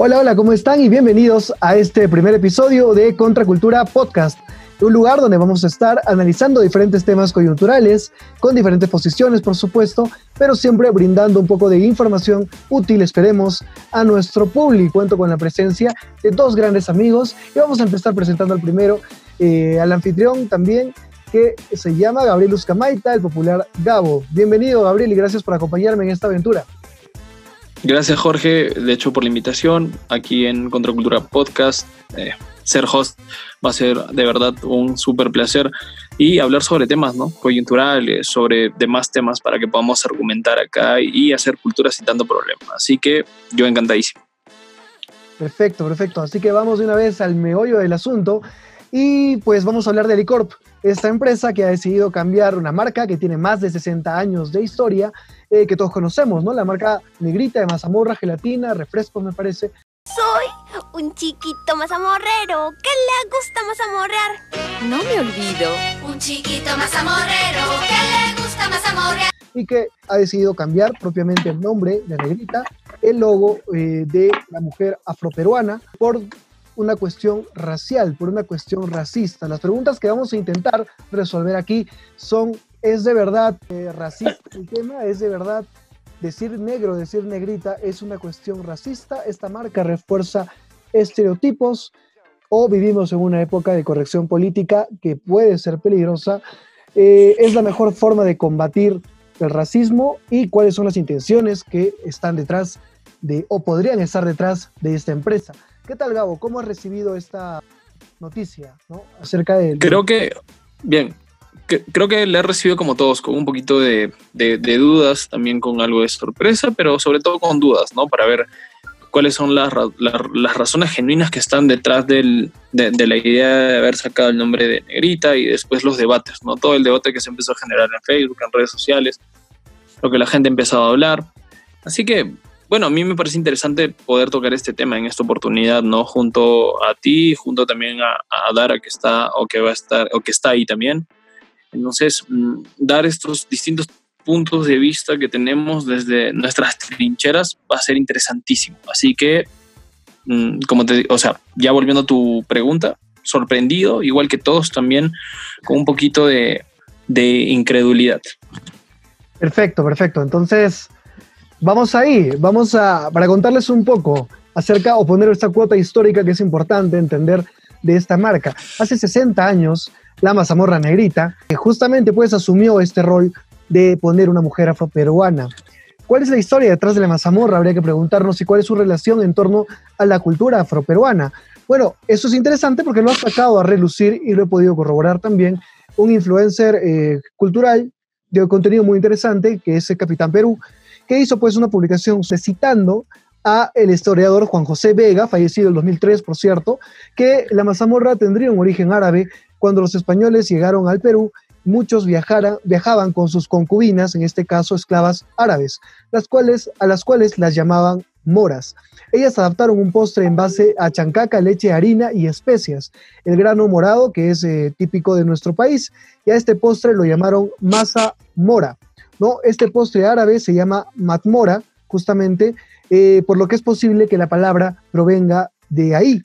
Hola, hola, ¿cómo están? Y bienvenidos a este primer episodio de Contracultura Podcast, un lugar donde vamos a estar analizando diferentes temas coyunturales, con diferentes posiciones, por supuesto, pero siempre brindando un poco de información útil, esperemos, a nuestro público. Cuento con la presencia de dos grandes amigos y vamos a empezar presentando al primero, eh, al anfitrión también, que se llama Gabriel Uzcamaita, el popular Gabo. Bienvenido, Gabriel, y gracias por acompañarme en esta aventura. Gracias Jorge, de hecho por la invitación aquí en Contracultura Podcast. Eh, ser host va a ser de verdad un súper placer y hablar sobre temas ¿no? coyunturales, sobre demás temas para que podamos argumentar acá y hacer cultura citando problemas. Así que yo encantadísimo. Perfecto, perfecto. Así que vamos de una vez al meollo del asunto y pues vamos a hablar de Licorp, esta empresa que ha decidido cambiar una marca que tiene más de 60 años de historia, eh, que todos conocemos, ¿no? La marca negrita de mazamorra, gelatina, refrescos, me parece. Soy un chiquito mazamorrero que le gusta mazamorrear. No me olvido. Un chiquito mazamorrero que le gusta mazamorrear. Y que ha decidido cambiar propiamente el nombre de Negrita, el logo eh, de la mujer afroperuana, por una cuestión racial, por una cuestión racista. Las preguntas que vamos a intentar resolver aquí son, ¿es de verdad eh, racista el tema? ¿Es de verdad decir negro, decir negrita es una cuestión racista? ¿Esta marca refuerza estereotipos? ¿O vivimos en una época de corrección política que puede ser peligrosa? Eh, ¿Es la mejor forma de combatir el racismo? ¿Y cuáles son las intenciones que están detrás de, o podrían estar detrás de esta empresa? ¿Qué tal, Gabo? ¿Cómo has recibido esta noticia ¿no? acerca de... Creo que, bien, creo que le he recibido como todos, con un poquito de, dudas, también con algo de sorpresa, pero sobre todo con dudas, ¿no? Para ver cuáles son las, las, razones genuinas que están detrás del, de, de, la idea de haber sacado el nombre de Negrita y después los debates, ¿no? Todo el debate que se empezó a generar en Facebook, en redes sociales, lo que la gente ha empezado a hablar. Así que bueno, a mí me parece interesante poder tocar este tema en esta oportunidad, ¿no? Junto a ti, junto también a, Dara que está o que va a estar o que está ahí también. Entonces, mm, dar estos distintos puntos de vista que tenemos desde nuestras trincheras va a ser interesantísimo. Así que, mm, como te o sea, ya volviendo a tu pregunta, sorprendido, igual que todos también, con un poquito de, de incredulidad. Perfecto, perfecto. Entonces, Vamos ahí, vamos a, para contarles un poco acerca o poner esta cuota histórica que es importante entender de esta marca. Hace 60 años, la mazamorra negrita, que justamente pues asumió este rol de poner una mujer afroperuana. ¿Cuál es la historia detrás de la mazamorra? Habría que preguntarnos y cuál es su relación en torno a la cultura afroperuana. Bueno, eso es interesante porque lo ha sacado a relucir y lo he podido corroborar también un influencer eh, cultural de contenido muy interesante que es el Capitán Perú, que hizo pues una publicación citando a el historiador Juan José Vega, fallecido en 2003, por cierto, que la mazamorra tendría un origen árabe cuando los españoles llegaron al Perú. Muchos viajaban con sus concubinas, en este caso esclavas árabes, las cuales, a las cuales las llamaban moras. Ellas adaptaron un postre en base a chancaca, leche, harina y especias, el grano morado que es eh, típico de nuestro país, y a este postre lo llamaron masa mora. ¿no? Este postre árabe se llama matmora, justamente, eh, por lo que es posible que la palabra provenga de ahí.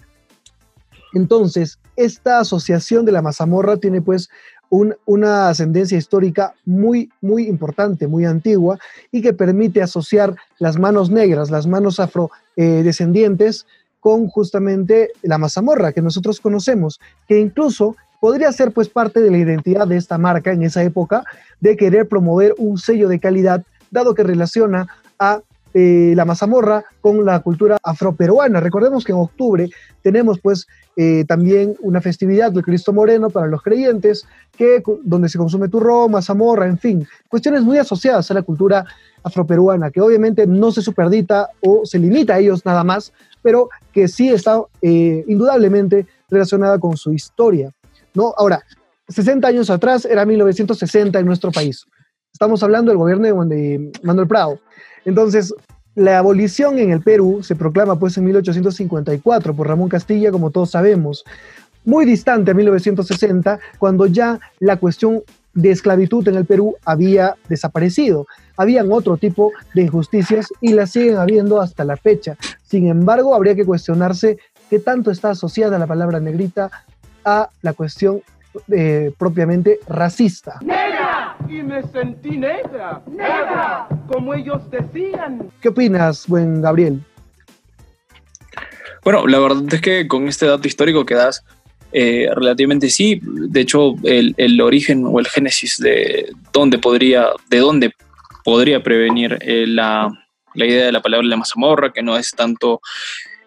Entonces, esta asociación de la mazamorra tiene pues una ascendencia histórica muy, muy importante, muy antigua, y que permite asociar las manos negras, las manos afrodescendientes, con justamente la mazamorra que nosotros conocemos, que incluso podría ser pues parte de la identidad de esta marca en esa época de querer promover un sello de calidad, dado que relaciona a eh, la mazamorra con la cultura afroperuana. Recordemos que en octubre tenemos pues eh, también una festividad del Cristo Moreno para los creyentes, que, donde se consume turrón, mazamorra, en fin, cuestiones muy asociadas a la cultura afroperuana, que obviamente no se superdita o se limita a ellos nada más, pero que sí está eh, indudablemente relacionada con su historia. ¿no? Ahora, 60 años atrás era 1960 en nuestro país. Estamos hablando del gobierno de Manuel Prado. Entonces, la abolición en el Perú se proclama pues en 1854 por Ramón Castilla, como todos sabemos. Muy distante a 1960, cuando ya la cuestión de esclavitud en el Perú había desaparecido. Habían otro tipo de injusticias y las siguen habiendo hasta la fecha. Sin embargo, habría que cuestionarse qué tanto está asociada la palabra negrita a la cuestión eh, propiamente racista. Y me sentí negra. ¡Negra! Como ellos decían. ¿Qué opinas, buen Gabriel? Bueno, la verdad es que con este dato histórico que das, eh, relativamente sí. De hecho, el, el, origen o el génesis de dónde podría, de dónde podría prevenir eh, la, la, idea de la palabra la mazamorra, que no es tanto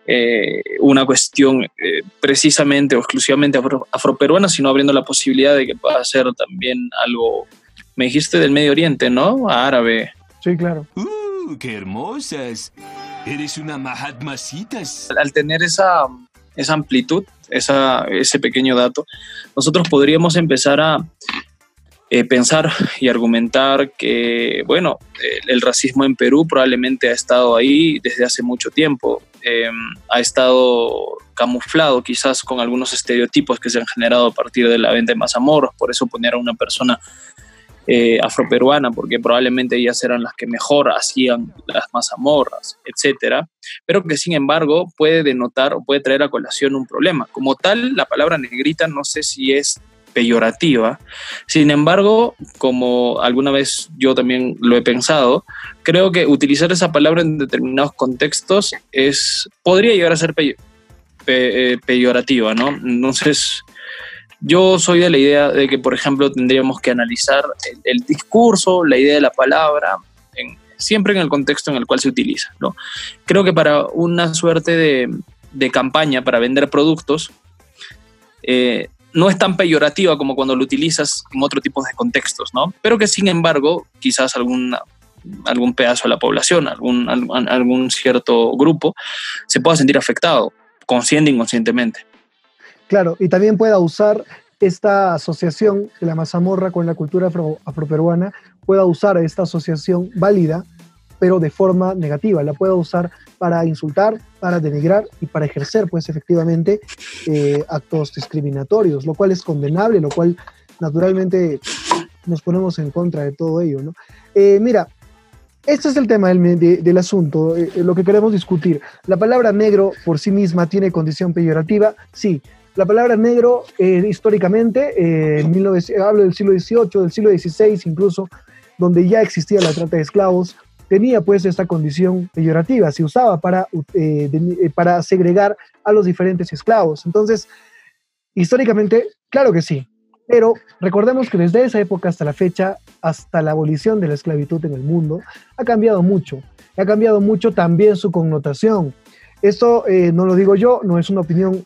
eh, una cuestión eh, precisamente o exclusivamente afro, afroperuana, sino abriendo la posibilidad de que pueda ser también algo, me dijiste del Medio Oriente, ¿no? Árabe. Sí, claro. ¡Uh, qué hermosas! Eres una mahatmasitas. Al tener esa, esa amplitud, esa, ese pequeño dato, nosotros podríamos empezar a eh, pensar y argumentar que, bueno, el, el, racismo en Perú probablemente ha estado ahí desde hace mucho tiempo, eh, ha estado camuflado quizás con algunos estereotipos que se han generado a partir de la venta de mazamorros, por eso poner a una persona eh, afroperuana, porque probablemente ellas eran las que mejor hacían las mazamorras, etcétera, pero que sin embargo puede denotar o puede traer a colación un problema. Como tal, la palabra negrita no sé si es peyorativa, sin embargo, como alguna vez yo también lo he pensado, creo que utilizar esa palabra en determinados contextos es, podría llegar a ser pe, peyorativa, ¿no? Entonces, yo soy de la idea de que, por ejemplo, tendríamos que analizar el, discurso, la idea de la palabra, siempre en el contexto en el cual se utiliza. ¿no? Creo que para una suerte de, campaña, para vender productos, eh, no es tan peyorativa como cuando lo utilizas en otro tipo de contextos, ¿no? Pero que sin embargo, quizás alguna, algún pedazo de la población, algún, algún, algún cierto grupo, se pueda sentir afectado, consciente e inconscientemente. Claro, y también pueda usar esta asociación de la mazamorra con la cultura afro, afroperuana, pueda usar esta asociación válida, pero de forma negativa, la pueda usar para insultar, para denigrar y para ejercer, pues efectivamente, eh, actos discriminatorios, lo cual es condenable, lo cual naturalmente nos ponemos en contra de todo ello, ¿no? Eh, mira, este es el tema del, de, del asunto, eh, lo que queremos discutir. La palabra negro por sí misma tiene condición peyorativa, sí, la palabra negro, eh, históricamente, eh, en 19, hablo del siglo XVIII, del siglo XVI incluso, donde ya existía la trata de esclavos, tenía pues esta condición peyorativa, se usaba para, eh, para segregar a los diferentes esclavos. Entonces, históricamente, claro que sí, pero recordemos que desde esa época hasta la fecha, hasta la abolición de la esclavitud en el mundo, ha cambiado mucho. Ha cambiado mucho también su connotación. Esto no lo digo yo, no es una opinión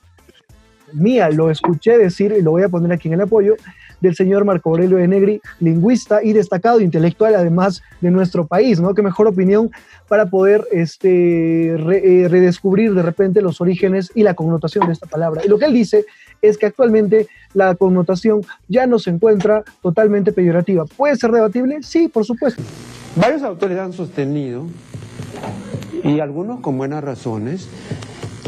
mía, lo escuché decir y lo voy a poner aquí en el apoyo del señor Marco Aurelio de Negri, lingüista y destacado intelectual además de nuestro país, ¿no? Qué mejor opinión para poder este, eh, redescubrir de repente los orígenes y la connotación de esta palabra. Y lo que él dice es que actualmente la connotación ya no se encuentra totalmente peyorativa. ¿Puede ser debatible? Sí, por supuesto. Varios autores han sostenido, y algunos con buenas razones,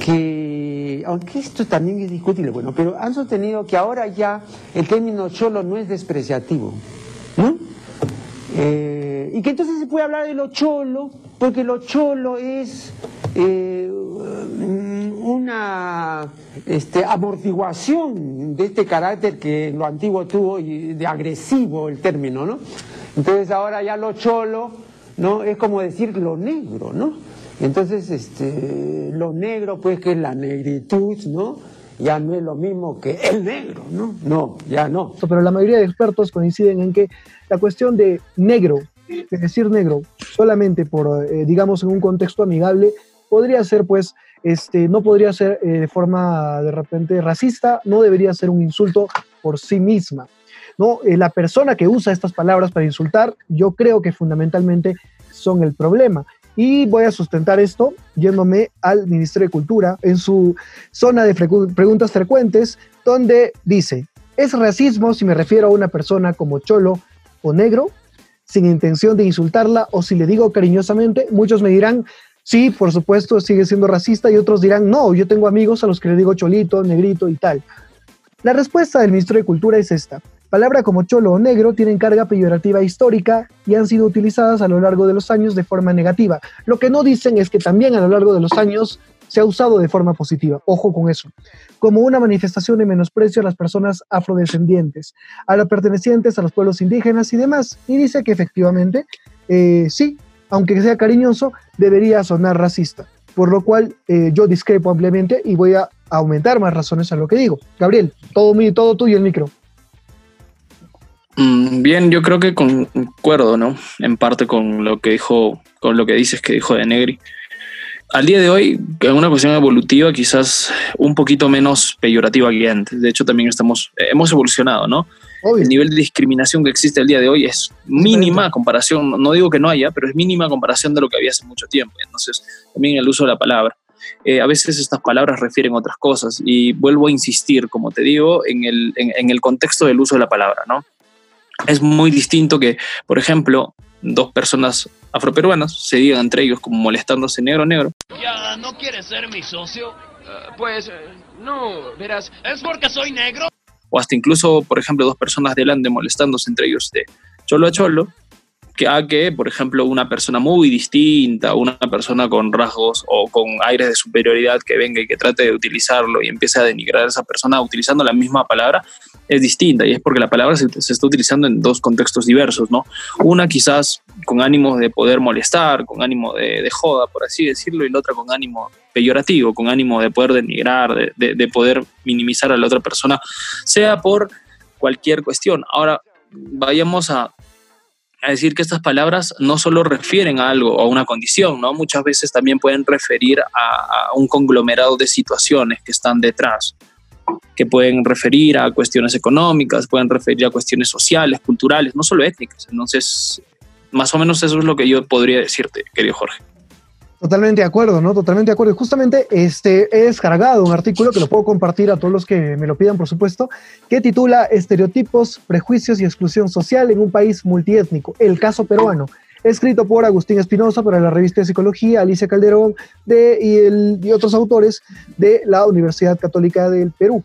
que, aunque esto también es discutible, bueno, pero han sostenido que ahora ya el término cholo no es despreciativo, ¿no? Eh, y que entonces se puede hablar de lo cholo, porque lo cholo es eh, una este, amortiguación de este carácter que lo antiguo tuvo y de agresivo el término, ¿no? Entonces ahora ya lo cholo, ¿no? Es como decir lo negro, ¿no? Entonces, este, lo negro, pues, que la negritud, ¿no? Ya no es lo mismo que el negro, ¿no? No, ya no. Pero la mayoría de expertos coinciden en que la cuestión de negro, es decir, negro, solamente por, eh, digamos, en un contexto amigable, podría ser, pues, este, no podría ser eh, de forma de repente racista, no debería ser un insulto por sí misma. ¿no? Eh, la persona que usa estas palabras para insultar, yo creo que fundamentalmente son el problema. Y voy a sustentar esto yéndome al Ministerio de Cultura en su zona de preguntas frecuentes, donde dice, ¿es racismo si me refiero a una persona como cholo o negro sin intención de insultarla o si le digo cariñosamente? Muchos me dirán, sí, por supuesto, sigue siendo racista y otros dirán, no, yo tengo amigos a los que le digo cholito, negrito y tal. La respuesta del Ministerio de Cultura es esta. Palabras como cholo o negro tienen carga peyorativa histórica y han sido utilizadas a lo largo de los años de forma negativa. Lo que no dicen es que también a lo largo de los años se ha usado de forma positiva, ojo con eso, como una manifestación de menosprecio a las personas afrodescendientes, a los pertenecientes a los pueblos indígenas y demás. Y dice que efectivamente, eh, sí, aunque sea cariñoso, debería sonar racista. Por lo cual eh, yo discrepo ampliamente y voy a aumentar más razones a lo que digo. Gabriel, todo, todo tuyo el micro. Mm, Bien, yo creo que concuerdo, ¿no? En parte con lo que dijo, con lo que dices que dijo de Negri. Al día de hoy, en una cuestión evolutiva, quizás un poquito menos peyorativa que antes. De hecho, también estamos, eh, hemos evolucionado, ¿no? Obvio. El nivel de discriminación que existe el día de hoy es mínima comparación, no digo que no haya, pero es mínima comparación de lo que había hace mucho tiempo. Entonces, también el uso de la palabra. Eh, a veces estas palabras refieren a otras cosas y vuelvo a insistir, como te digo, en el, en, en el contexto del uso de la palabra, ¿no? Es muy distinto que, por ejemplo, dos personas afroperuanas se digan entre ellos como molestándose negro negro ¿Ya no quieres ser mi socio? Ah, pues, eh, no, verás, ¿Es porque soy negro? o hasta incluso, por ejemplo, dos personas delante molestándose entre ellos de cholo a cholo, que a que, por ejemplo, una persona muy distinta, una persona con rasgos o con aires de superioridad que venga y que trate de utilizarlo y empiece a denigrar a esa persona utilizando la misma palabra, es distinta y es porque la palabra se, está utilizando en dos contextos diversos, ¿no? Una quizás con ánimo de poder molestar, con ánimo de, joda, por así decirlo, y la otra con ánimo peyorativo, con ánimo de poder denigrar, de, de, de poder minimizar a la otra persona, sea por cualquier cuestión. Ahora, vayamos a, a decir que estas palabras no solo refieren a algo o a una condición, ¿no? Muchas veces también pueden referir a, a, un conglomerado de situaciones que están detrás, que pueden referir a cuestiones económicas, pueden referir a cuestiones sociales, culturales, no solo étnicas. Entonces, más o menos eso es lo que yo podría decirte, querido Jorge. Totalmente de acuerdo, ¿no? Totalmente de acuerdo. Justamente este, he descargado un artículo que lo puedo compartir a todos los que me lo pidan, por supuesto, que titula Estereotipos, Prejuicios y Exclusión Social en un país multiétnico, el caso peruano. Escrito por Agustín Espinosa para la revista de Psicología, Alicia Calderón de, y, el, y otros autores de la Universidad Católica del Perú.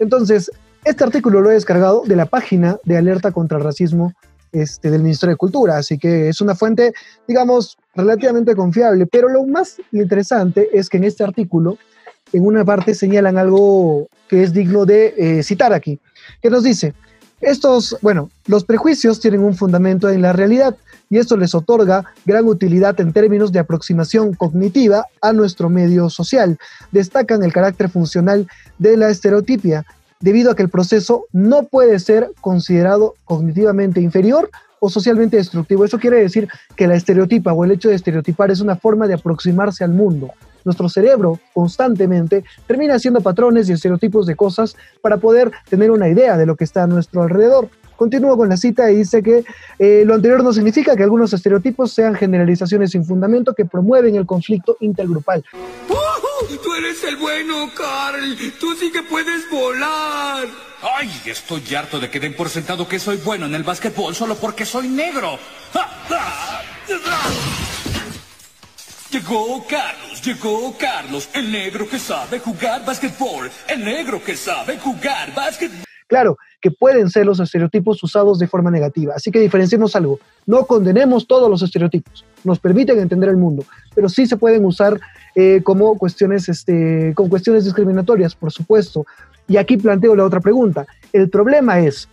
Entonces, este artículo lo he descargado de la página de Alerta contra el Racismo este, del Ministerio de Cultura, así que es una fuente, digamos, relativamente confiable, pero lo más interesante es que en este artículo, en una parte señalan algo que es digno de eh, citar aquí, que nos dice, estos, bueno, los prejuicios tienen un fundamento en la realidad y esto les otorga gran utilidad en términos de aproximación cognitiva a nuestro medio social. Destacan el carácter funcional de la estereotipia, debido a que el proceso no puede ser considerado cognitivamente inferior o socialmente destructivo. Eso quiere decir que la estereotipa o el hecho de estereotipar es una forma de aproximarse al mundo. Nuestro cerebro constantemente termina haciendo patrones y estereotipos de cosas para poder tener una idea de lo que está a nuestro alrededor. Continúo con la cita y dice que eh, lo anterior no significa que algunos estereotipos sean generalizaciones sin fundamento que promueven el conflicto intergrupal. Tú eres el bueno, Carl. Tú sí que puedes volar. Ay, estoy harto de que den por sentado que soy bueno en el básquetbol solo porque soy negro. Llegó Carlos, llegó Carlos, el negro que sabe jugar básquetbol, el negro que sabe jugar básquetbol. Claro, que pueden ser los estereotipos usados de forma negativa. Así que diferenciemos algo. No condenemos todos los estereotipos. Nos permiten entender el mundo, pero sí se pueden usar eh, como cuestiones, este, con cuestiones discriminatorias, por supuesto. Y aquí planteo la otra pregunta. El problema es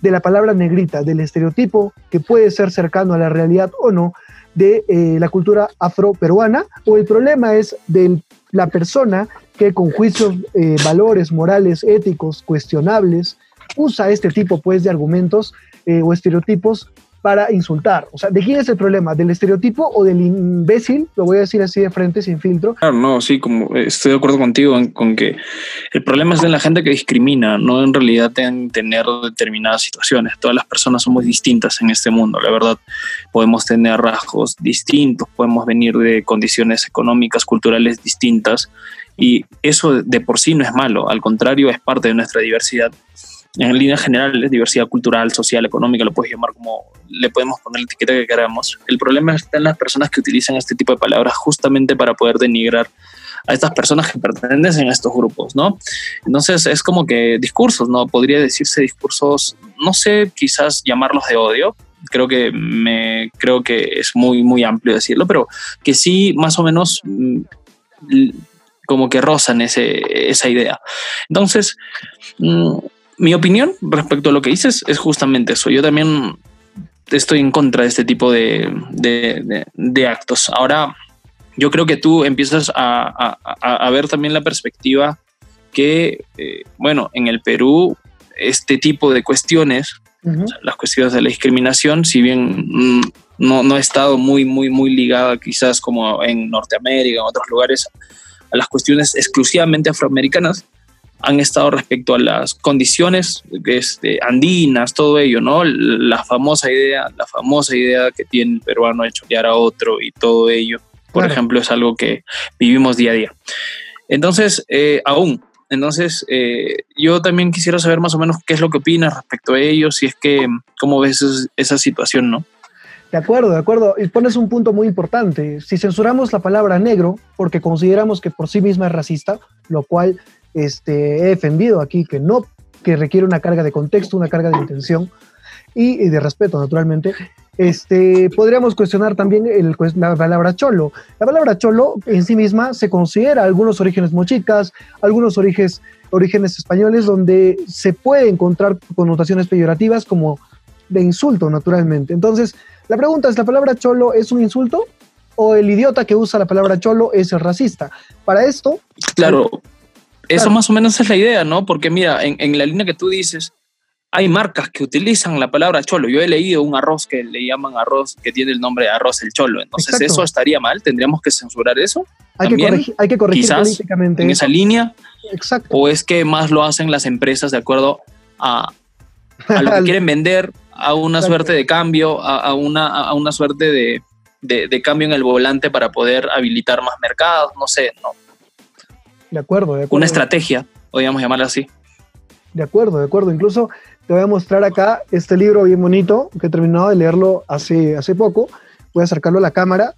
de la palabra negrita, del estereotipo que puede ser cercano a la realidad o no de eh, la cultura afroperuana, o el problema es de la persona que con juicios, eh, valores morales, éticos, cuestionables, usa este tipo pues, de argumentos eh, o estereotipos para insultar. O sea, ¿de quién es el problema? ¿Del estereotipo o del imbécil? Lo voy a decir así de frente, sin filtro. Claro, no, sí, como eh, estoy de acuerdo contigo en, con que el problema es de la gente que discrimina, no en realidad en tener determinadas situaciones. Todas las personas somos distintas en este mundo, la verdad. Podemos tener rasgos distintos, podemos venir de condiciones económicas, culturales distintas, y eso de por sí no es malo, al contrario, es parte de nuestra diversidad en líneas generales, diversidad cultural, social, económica, lo puedes llamar como le podemos poner la etiqueta que queramos. El problema está en las personas que utilizan este tipo de palabras justamente para poder denigrar a estas personas que pertenecen a estos grupos, ¿no? Entonces es como que discursos, ¿no? Podría decirse discursos, no sé, quizás llamarlos de odio, creo que me creo que es muy muy amplio decirlo, pero que sí más o menos mm, como que rozan ese, esa idea. Entonces, mm, mi opinión respecto a lo que dices es justamente eso. Yo también estoy en contra de este tipo de, de, actos. Ahora, yo creo que tú empiezas a, a, ver también la perspectiva que, eh, bueno, en el Perú, este tipo de cuestiones, las cuestiones de la discriminación, si bien mm, no, no ha estado muy, muy, muy ligada quizás como en Norteamérica, en otros lugares, a las cuestiones exclusivamente afroamericanas, han estado respecto a las condiciones este, andinas, todo ello, ¿no? La famosa idea, la famosa idea que tiene el peruano de cholear a otro y todo ello, por ejemplo, es algo que vivimos día a día. Entonces, eh, aún, entonces, eh, yo también quisiera saber más o menos qué es lo que opinas respecto a ello, si es que, cómo ves esa situación, ¿no? De acuerdo, de acuerdo. Y pones un punto muy importante. Si censuramos la palabra negro porque consideramos que por sí misma es racista, lo cual este, he defendido aquí que no, que requiere una carga de contexto, una carga de intención y, de respeto, naturalmente, este, podríamos cuestionar también la palabra cholo. La palabra cholo en sí misma se considera algunos orígenes mochicas, algunos orígenes, orígenes españoles, donde se puede encontrar connotaciones peyorativas como de insulto, naturalmente. Entonces, la pregunta es, ¿la palabra cholo es un insulto? ¿O el idiota que usa la palabra cholo es el racista? Para esto... Claro, eso más o menos es la idea, ¿no? Porque mira, en, la línea que tú dices, hay marcas que utilizan la palabra cholo. Yo he leído un arroz que le llaman arroz, que tiene el nombre de arroz el cholo. Entonces, ¿eso estaría mal? ¿Tendríamos que censurar eso? Hay, que corregir, hay que corregir quizás políticamente. En esa línea. Exacto. ¿O es que más lo hacen las empresas de acuerdo a, a lo que quieren vender a una suerte de cambio, a, una, a una suerte de, de, cambio en el volante para poder habilitar más mercados, no sé, ¿no? De acuerdo, de acuerdo. Una estrategia, podríamos llamarla así. De acuerdo, de acuerdo. Incluso te voy a mostrar acá este libro bien bonito que he terminado de leerlo hace, hace poco. Voy a acercarlo a la cámara.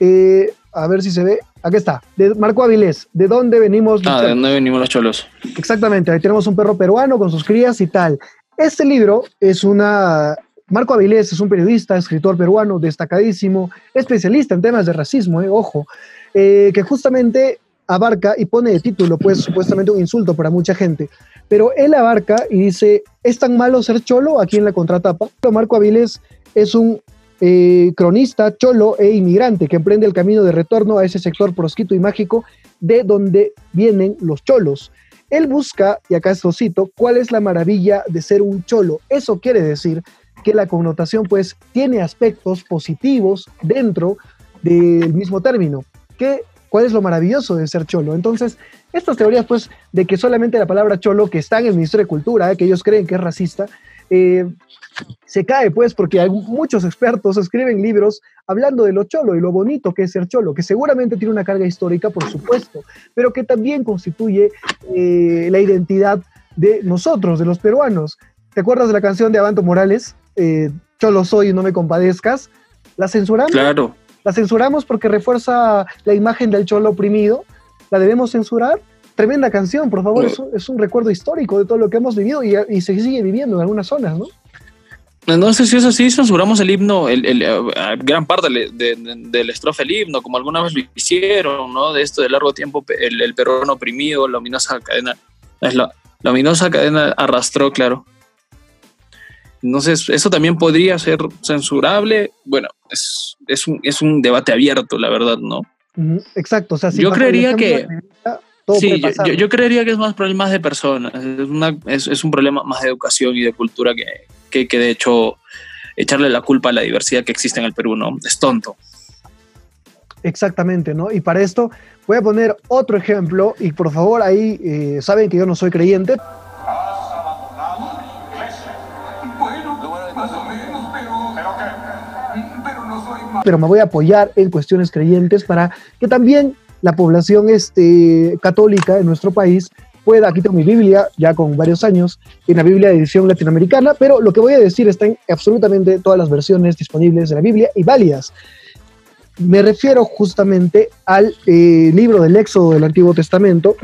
Eh, a ver si se ve. Aquí está, de Marco Avilés. ¿De dónde venimos? Ah, ¿de dónde venimos los cholos? Exactamente, ahí tenemos un perro peruano con sus crías y tal. Este libro es una... Marco Avilés es un periodista, escritor peruano destacadísimo, especialista en temas de racismo, eh, ojo, eh, que justamente abarca y pone de título, pues supuestamente un insulto para mucha gente, pero él abarca y dice, ¿es tan malo ser cholo? Aquí en la contratapa. Marco Avilés es un eh, cronista, cholo e inmigrante que emprende el camino de retorno a ese sector prosquito y mágico de donde vienen los cholos. Él busca, y acá esto cito, cuál es la maravilla de ser un cholo. Eso quiere decir que la connotación pues tiene aspectos positivos dentro del mismo término. ¿Qué, ¿Cuál es lo maravilloso de ser cholo? Entonces, estas teorías pues de que solamente la palabra cholo que está en el Ministerio de Cultura, que ellos creen que es racista, eh, se cae, pues, porque hay muchos expertos escriben libros hablando de lo cholo y lo bonito que es ser cholo, que seguramente tiene una carga histórica, por supuesto, pero que también constituye eh, la identidad de nosotros, de los peruanos. ¿Te acuerdas de la canción de Avanto Morales? Eh, cholo soy y no me compadezcas. ¿La censuramos? Claro. ¿La censuramos porque refuerza la imagen del cholo oprimido? ¿La debemos censurar? Tremenda canción, por favor, es, un recuerdo histórico de todo lo que hemos vivido y, y se sigue viviendo en algunas zonas, ¿no? No sé si es así, censuramos el himno, el, gran parte del estrofe del himno, como alguna vez lo hicieron, ¿no? De esto de largo tiempo, el, el peruano oprimido, la ominosa cadena, la, la ominosa cadena arrastró, claro. Entonces, eso también podría ser censurable. Bueno, es, es, un, es un debate abierto, la verdad, ¿no? Exacto. O sea, yo creería que... Sí, yo, yo, creería que es más problemas de personas, es, una, es, es, un problema más de educación y de cultura que, que, que, de hecho echarle la culpa a la diversidad que existe en el Perú, ¿no? Es tonto. Exactamente, ¿no? Y para esto voy a poner otro ejemplo y por favor ahí eh, saben que yo no soy creyente. Pero me voy a apoyar en cuestiones creyentes para que también la población este, católica en nuestro país pueda, aquí tengo mi Biblia, ya con varios años, en la Biblia de edición latinoamericana, pero lo que voy a decir está en absolutamente todas las versiones disponibles de la Biblia y válidas. me refiero justamente al eh, libro del Éxodo del Antiguo Testamento,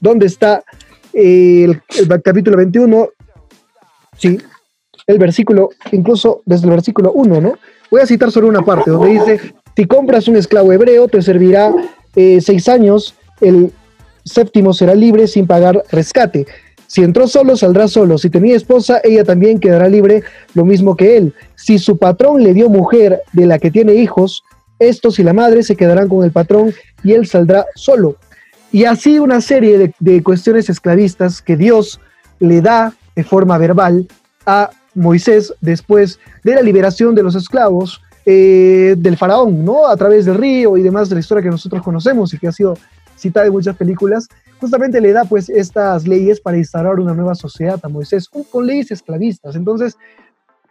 donde está eh, el, el capítulo 21, sí, el versículo, incluso desde el versículo 1, ¿no? Voy a citar solo una parte donde dice, si compras un esclavo hebreo, te servirá eh, seis años, el séptimo será libre sin pagar rescate. Si entró solo, saldrá solo. Si tenía esposa, ella también quedará libre, lo mismo que él. Si su patrón le dio mujer de la que tiene hijos, estos y la madre se quedarán con el patrón y él saldrá solo. Y así una serie de, de cuestiones esclavistas que Dios le da de forma verbal a Moisés después de la liberación de los esclavos eh, del faraón, ¿no? A través del río y demás de la historia que nosotros conocemos y que ha sido citada en muchas películas, justamente le da pues estas leyes para instaurar una nueva sociedad a Moisés con leyes esclavistas. Entonces,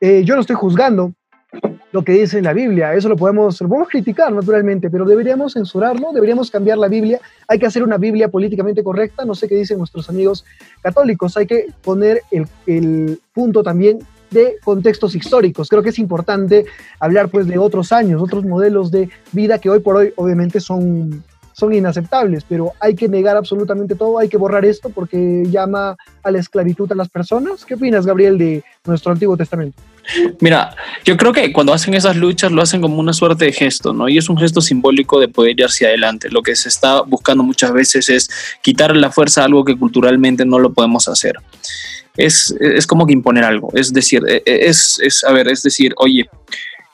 eh, yo no estoy juzgando lo que dice en la Biblia, eso lo podemos, lo criticar naturalmente, pero deberíamos censurarlo, deberíamos cambiar la Biblia, hay que hacer una Biblia políticamente correcta, no sé qué dicen nuestros amigos católicos, hay que poner el, el punto también de contextos históricos. Creo que es importante hablar pues de otros años, otros modelos de vida que hoy por hoy obviamente son, son inaceptables, pero hay que negar absolutamente todo, hay que borrar esto porque llama a la esclavitud a las personas. ¿Qué opinas, Gabriel, de nuestro Antiguo Testamento? Mira, yo creo que cuando hacen esas luchas lo hacen como una suerte de gesto, ¿no? Y es un gesto simbólico de poder ir hacia adelante. Lo que se está buscando muchas veces es quitar la fuerza a algo que culturalmente no lo podemos hacer. Es, es como que imponer algo. Es decir, e, e, es, es a ver, es decir, oye,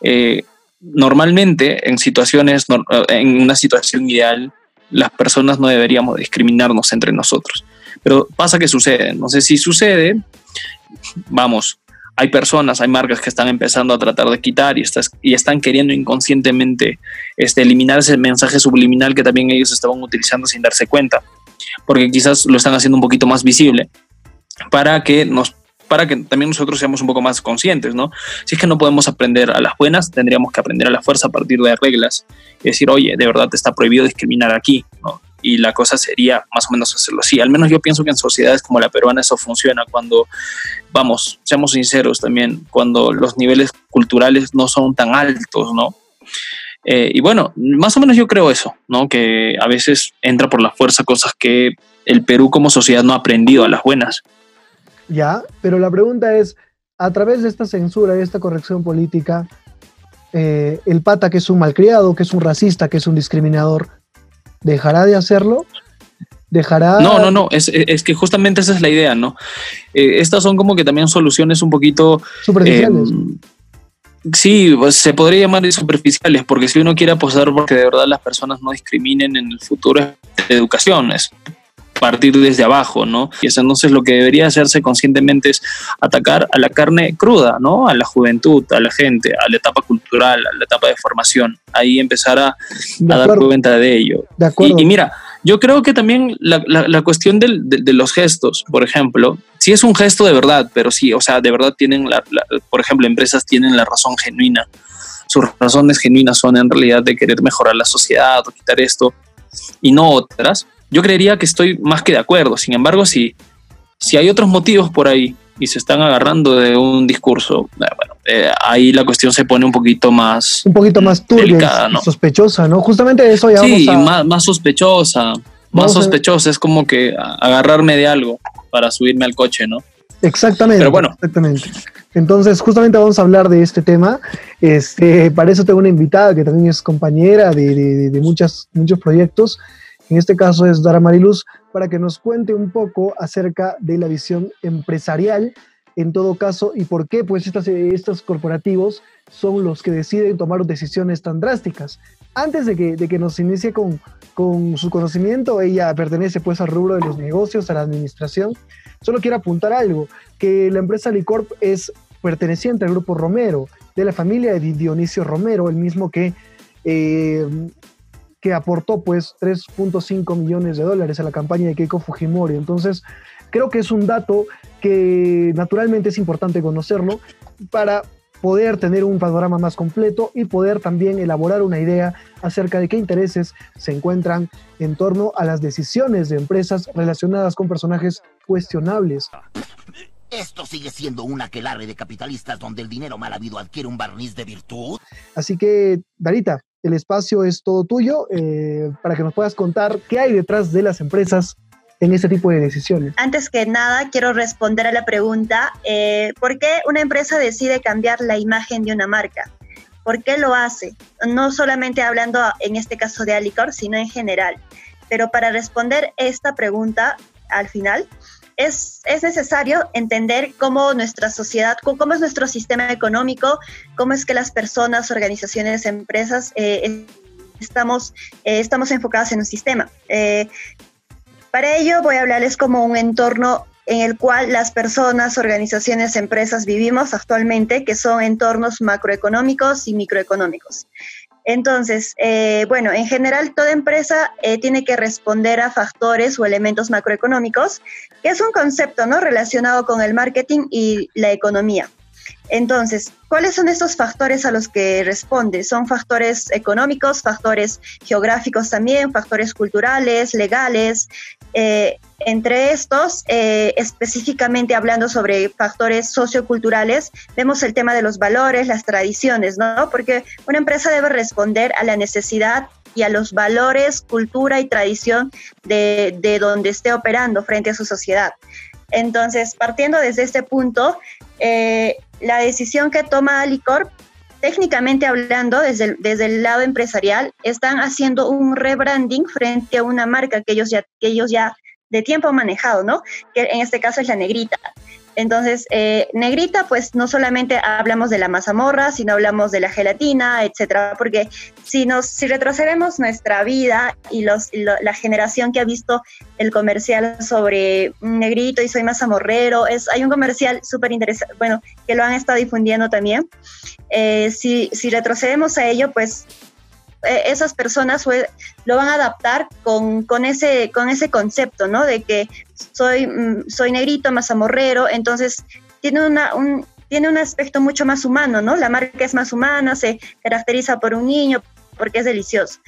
eh, normalmente en situaciones, en una situación ideal, las personas no deberíamos discriminarnos entre nosotros. Pero pasa que sucede. No sé si sucede, vamos, hay personas, hay marcas que están empezando a tratar de quitar y, estás, y están queriendo inconscientemente este, eliminar ese mensaje subliminal que también ellos estaban utilizando sin darse cuenta, porque quizás lo están haciendo un poquito más visible para que nos para que también nosotros seamos un poco más conscientes, ¿no? Si es que no podemos aprender a las buenas, tendríamos que aprender a la fuerza a partir de reglas y decir, oye, de verdad está prohibido discriminar aquí, ¿no? Y la cosa sería más o menos hacerlo así. Al menos yo pienso que en sociedades como la peruana eso funciona cuando, vamos, seamos sinceros también, cuando los niveles culturales no son tan altos, ¿no? Eh, y bueno, más o menos yo creo eso, ¿no? Que a veces entra por la fuerza cosas que el Perú como sociedad no ha aprendido a las buenas. Ya, pero la pregunta es, a través de esta censura y esta corrección política, eh, el pata que es un malcriado, que es un racista, que es un discriminador, ¿dejará de hacerlo? ¿Dejará...? No, no, no, es, es que justamente esa es la idea, ¿no? Eh, estas son como que también soluciones un poquito... Superficiales. Eh, sí, pues, se podría llamar superficiales, porque si uno quiere apostar porque de verdad las personas no discriminen en el futuro es educación, es partir desde abajo, ¿no? Y eso entonces lo que debería hacerse conscientemente es atacar a la carne cruda, ¿no? A la juventud, a la gente, a la etapa cultural, a la etapa de formación. Ahí empezar a, a dar cuenta de ello. De acuerdo. Y, y, mira, yo creo que también la, la, la cuestión del, de, de, los gestos, por ejemplo, sí es un gesto de verdad, pero sí, o sea, de verdad tienen, la, por ejemplo, empresas tienen la razón genuina. Sus razones genuinas son en realidad de querer mejorar la sociedad o quitar esto y no otras yo creería que estoy más que de acuerdo. Sin embargo, si, si hay otros motivos por ahí y se están agarrando de un discurso, eh, bueno, eh, ahí la cuestión se pone un poquito más... Un poquito más turbia, delicada, ¿no? sospechosa, ¿no? Justamente de eso ya Sí, vamos a... más, más sospechosa. Más sospechosa. Es como que agarrarme de algo para subirme al coche, ¿no? Exactamente. Pero bueno. Exactamente. Entonces, justamente vamos a hablar de este tema. Este, para eso tengo una invitada que también es compañera de, de- de muchas, muchos proyectos. En este caso es Dara Mariluz, para que nos cuente un poco acerca de la visión empresarial en todo caso y por qué pues estas, estos corporativos son los que deciden tomar decisiones tan drásticas. Antes de que, de que nos inicie con, con su conocimiento, ella pertenece pues al rubro de los negocios, a la administración. Solo quiero apuntar algo, que la empresa Licorp es perteneciente al grupo Romero, de la familia de Dionisio Romero, el mismo que, eh, que aportó pues 3.5 millones de dólares a la campaña de Keiko Fujimori. Entonces, creo que es un dato que naturalmente es importante conocerlo para poder tener un panorama más completo y poder también elaborar una idea acerca de qué intereses se encuentran en torno a las decisiones de empresas relacionadas con personajes cuestionables. Esto sigue siendo un aquelarre de capitalistas donde el dinero mal habido adquiere un barniz de virtud. Así que, Darita, el espacio es todo tuyo eh, para que nos puedas contar qué hay detrás de las empresas en este tipo de decisiones. Antes que nada, quiero responder a la pregunta, eh, ¿por qué una empresa decide cambiar la imagen de una marca? ¿Por qué lo hace? No solamente hablando en este caso de Alicor, sino en general. Pero para responder esta pregunta al final, es, es, necesario entender cómo nuestra sociedad, cómo es nuestro sistema económico, cómo es que las personas, organizaciones, empresas eh, estamos, eh, estamos enfocadas en un sistema. Eh, para ello voy a hablarles como un entorno en el cual las personas, organizaciones, empresas vivimos actualmente, que son entornos macroeconómicos y microeconómicos. Entonces, bueno, en general toda empresa tiene que responder a factores o elementos macroeconómicos, que es un concepto ¿no? relacionado con el marketing y la economía. Entonces, ¿cuáles son estos factores a los que responde? Son factores económicos, factores geográficos también, factores culturales, legales. Eh, entre estos, eh, específicamente hablando sobre factores socioculturales, vemos el tema de los valores, las tradiciones, ¿no? Porque una empresa debe responder a la necesidad y a los valores, cultura y tradición de, de donde esté operando frente a su sociedad. Entonces, partiendo desde este punto, eh, la decisión que toma Alicorp, técnicamente hablando, desde el, desde el lado empresarial, están haciendo un rebranding frente a una marca que ellos ya, que ellos ya de tiempo manejado, ¿no? Que en este caso es la negrita. Entonces, eh, negrita, pues no solamente hablamos de la mazamorra, sino hablamos de la gelatina, etcétera, porque si nos, si retrocedemos nuestra vida y los, la generación que ha visto el comercial sobre negrito y soy mazamorrero, es, hay un comercial súper interesante, bueno, que lo han estado difundiendo también. Eh, si, si retrocedemos a ello, pues esas personas lo van a adaptar con, con, ese, con ese concepto, ¿no? De que soy, mm, soy negrito, mazamorrero, entonces tiene, una, un, tiene un aspecto mucho más humano, ¿no? La marca es más humana, se caracteriza por un niño, porque es delicioso.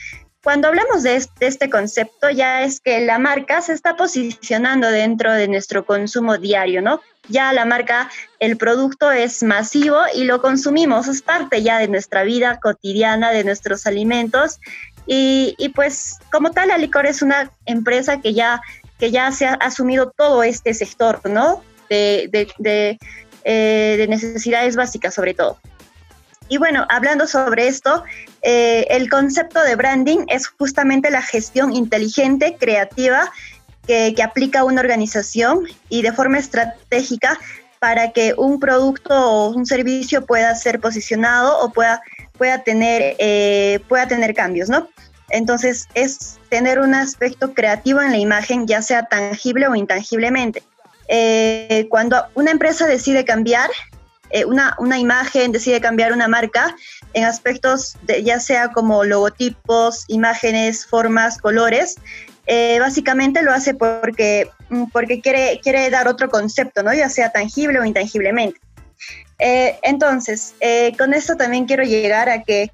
Cuando hablamos de este, concepto, ya es que la marca se está posicionando dentro de nuestro consumo diario, ¿no? Ya la marca, el producto es masivo y lo consumimos, es parte ya de nuestra vida cotidiana, de nuestros alimentos. Y, pues como tal, la licor es una empresa que ya, que ya se ha asumido todo este sector, ¿no? De, eh, de necesidades básicas sobre todo. Y bueno, hablando sobre esto, eh, el concepto de branding es justamente la gestión inteligente, creativa, que, aplica una organización y de forma estratégica para que un producto o un servicio pueda ser posicionado o pueda, pueda, tener, eh, pueda tener cambios, ¿no? Entonces, es tener un aspecto creativo en la imagen, ya sea tangible o intangiblemente. Eh, cuando una empresa decide cambiar, eh, una, una, imagen, decide cambiar una marca en aspectos ya sea como logotipos, imágenes, formas, colores, eh, básicamente lo hace porque, mm, porque quiere, quiere dar otro concepto, ¿no? ya sea tangible o intangiblemente. Eh, entonces, con esto también quiero llegar a que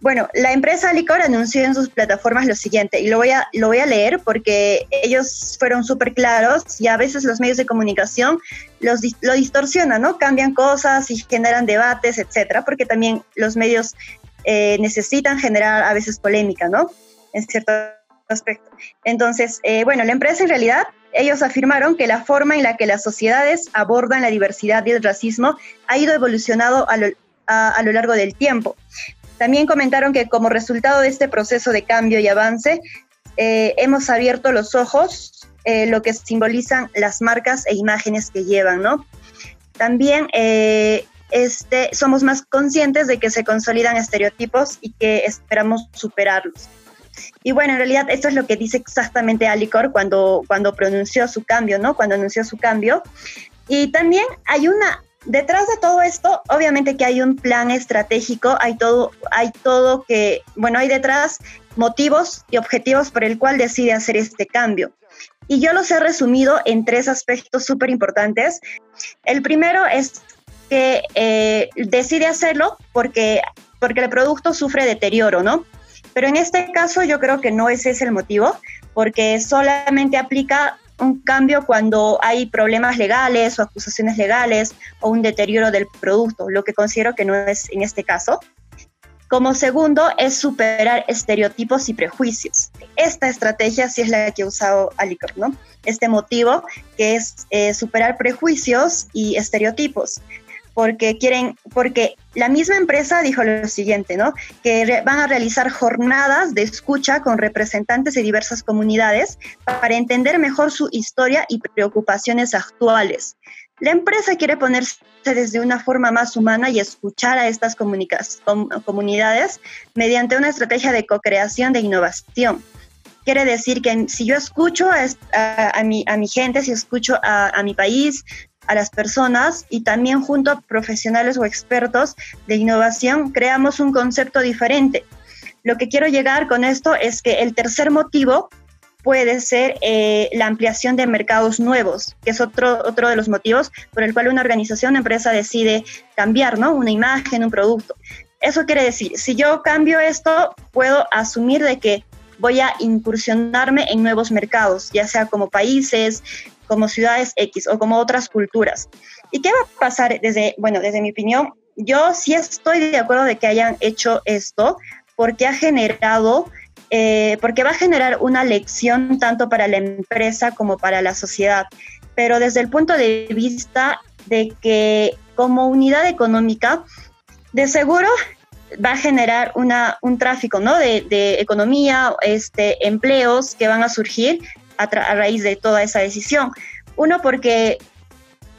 bueno, la empresa Licor anunció en sus plataformas lo siguiente, y lo voy a, lo voy a leer porque ellos fueron súper claros y a veces los medios de comunicación los, lo distorsionan, ¿no? Cambian cosas y generan debates, etcétera, porque también los medios eh, necesitan generar a veces polémica, ¿no? En cierto aspecto. Entonces, eh, bueno, la empresa en realidad, ellos afirmaron que la forma en la que las sociedades abordan la diversidad y el racismo ha ido evolucionando a lo, a lo largo del tiempo. También comentaron que como resultado de este proceso de cambio y avance, eh, hemos abierto los ojos, eh, lo que simbolizan las marcas e imágenes que llevan, ¿no? También eh, este, somos más conscientes de que se consolidan estereotipos y que esperamos superarlos. Y bueno, en realidad esto es lo que dice exactamente Alicor cuando, cuando pronunció su cambio, ¿no? Cuando anunció su cambio. Y también hay una Detrás de todo esto, obviamente que hay un plan estratégico, hay todo, hay todo que, bueno, hay detrás motivos y objetivos por el cual decide hacer este cambio. Y yo los he resumido en tres aspectos súper importantes. El primero es que eh, decide hacerlo porque, porque el producto sufre deterioro, ¿no? Pero en este caso yo creo que no ese es el motivo, porque solamente aplica un cambio cuando hay problemas legales o acusaciones legales o un deterioro del producto, lo que considero que no es en este caso. Como segundo es superar estereotipos y prejuicios. Esta estrategia sí es la que ha usado Alicor, ¿no? Este motivo que es eh, superar prejuicios y estereotipos porque quieren, porque la misma empresa dijo lo siguiente, ¿no? Que van a realizar jornadas de escucha con representantes de diversas comunidades para entender mejor su historia y preocupaciones actuales. La empresa quiere ponerse desde una forma más humana y escuchar a estas comunidades mediante una estrategia de co-creación de innovación. Quiere decir que si yo escucho a, mi, a mi, gente, si escucho a, a mi país, a las personas y también junto a profesionales o expertos de innovación creamos un concepto diferente. Lo que quiero llegar con esto es que el tercer motivo puede ser eh, la ampliación de mercados nuevos, que es otro, otro de los motivos por el cual una organización, una empresa decide cambiar, ¿no? Una imagen, un producto. Eso quiere decir, si yo cambio esto, puedo asumir de que voy a incursionarme en nuevos mercados, ya sea como países, como ciudades X o como otras culturas. ¿Y qué va a pasar desde, bueno, desde mi opinión? Yo sí estoy de acuerdo de que hayan hecho esto porque ha generado, eh, porque va a generar una lección tanto para la empresa como para la sociedad. Pero desde el punto de vista de que como unidad económica, de seguro va a generar una, un tráfico ¿no? de, de, economía, este, empleos que van a surgir a, raíz de toda esa decisión. Uno, porque,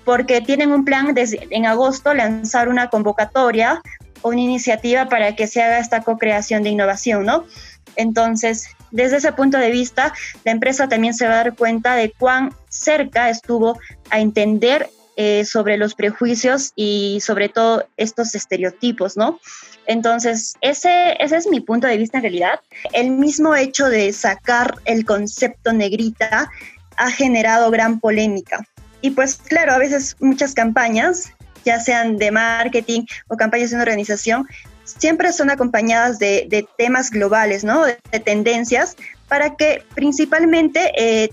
porque tienen un plan desde, en agosto lanzar una convocatoria o una iniciativa para que se haga esta co-creación de innovación, ¿no? Entonces, desde ese punto de vista, la empresa también se va a dar cuenta de cuán cerca estuvo a entender eh, sobre los prejuicios y sobre todo estos estereotipos, ¿no? Entonces, ese, ese es mi punto de vista en realidad. El mismo hecho de sacar el concepto negrita ha generado gran polémica. Y pues claro, a veces muchas campañas, ya sean de marketing o campañas de una organización, siempre son acompañadas de, temas globales, ¿no? De, tendencias, para que principalmente eh,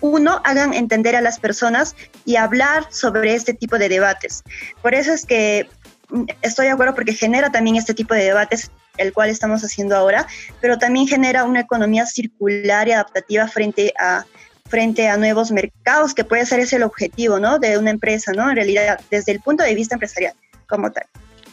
uno, hagan entender a las personas y hablar sobre este tipo de debates. Por eso es que estoy de acuerdo porque genera también este tipo de debates, el cual estamos haciendo ahora, pero también genera una economía circular y adaptativa frente a frente a nuevos mercados, que puede ser ese el objetivo, ¿no? De una empresa, ¿no? En realidad, desde el punto de vista empresarial, como tal.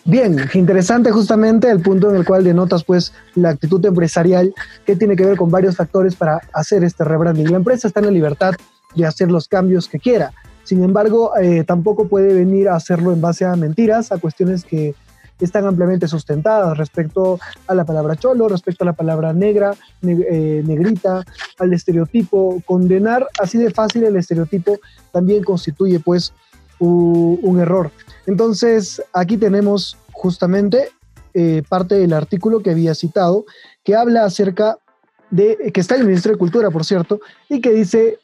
Bien, interesante justamente el punto en el cual denotas pues la actitud empresarial que tiene que ver con varios factores para hacer este rebranding. La empresa está en la libertad de hacer los cambios que quiera. Sin embargo, eh, tampoco puede venir a hacerlo en base a mentiras, a cuestiones que están ampliamente sustentadas respecto a la palabra cholo, respecto a la palabra negra, eh, negrita, al estereotipo. Condenar así de fácil el estereotipo también constituye pues un error. Entonces, aquí tenemos justamente eh, parte del artículo que había citado, que habla acerca de, que está en el Ministerio de Cultura, por cierto, y que dice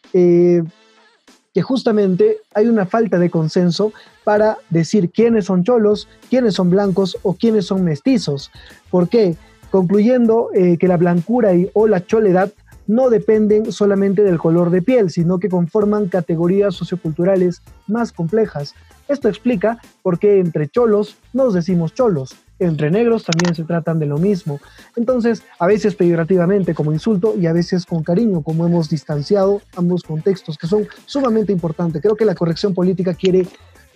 que justamente hay una falta de consenso para decir quiénes son cholos, quiénes son blancos o quiénes son mestizos. ¿Por qué? Concluyendo eh, que la blancura y, o la choledad no dependen solamente del color de piel, sino que conforman categorías socioculturales más complejas. Esto explica por qué entre cholos nos decimos cholos, entre negros también se tratan de lo mismo. Entonces, a veces peyorativamente como insulto y a veces con cariño, como hemos distanciado ambos contextos, que son sumamente importantes. Creo que la corrección política quiere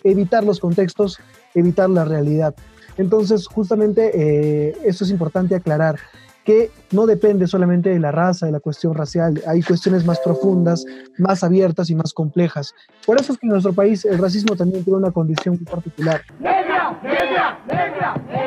evitar los contextos, evitar la realidad. Entonces, justamente eh, eso es importante aclarar que no depende solamente de la raza, de la cuestión racial, hay cuestiones más profundas, más abiertas y más complejas. Por eso es que en nuestro país el racismo también tiene una condición muy particular. Negra, negra, negra,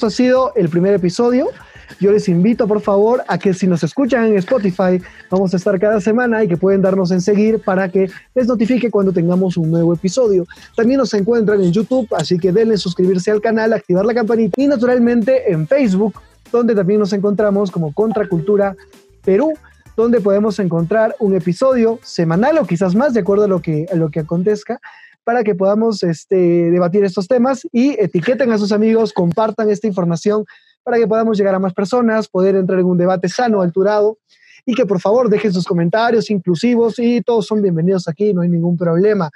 Esto ha sido el primer episodio. Yo les invito, por favor, a que si nos escuchan en Spotify, vamos a estar cada semana y que pueden darnos en seguir para que les notifique cuando tengamos un nuevo episodio. También nos encuentran en YouTube, así que denle suscribirse al canal, activar la campanita y naturalmente en Facebook, donde también nos encontramos como Contracultura Perú donde podemos encontrar un episodio semanal o quizás más, de acuerdo a lo que, a lo que acontezca, para que podamos este, debatir estos temas y etiqueten a sus amigos, compartan esta información para que podamos llegar a más personas, poder entrar en un debate sano, alturado y que por favor dejen sus comentarios inclusivos y todos son bienvenidos aquí, no hay ningún problema.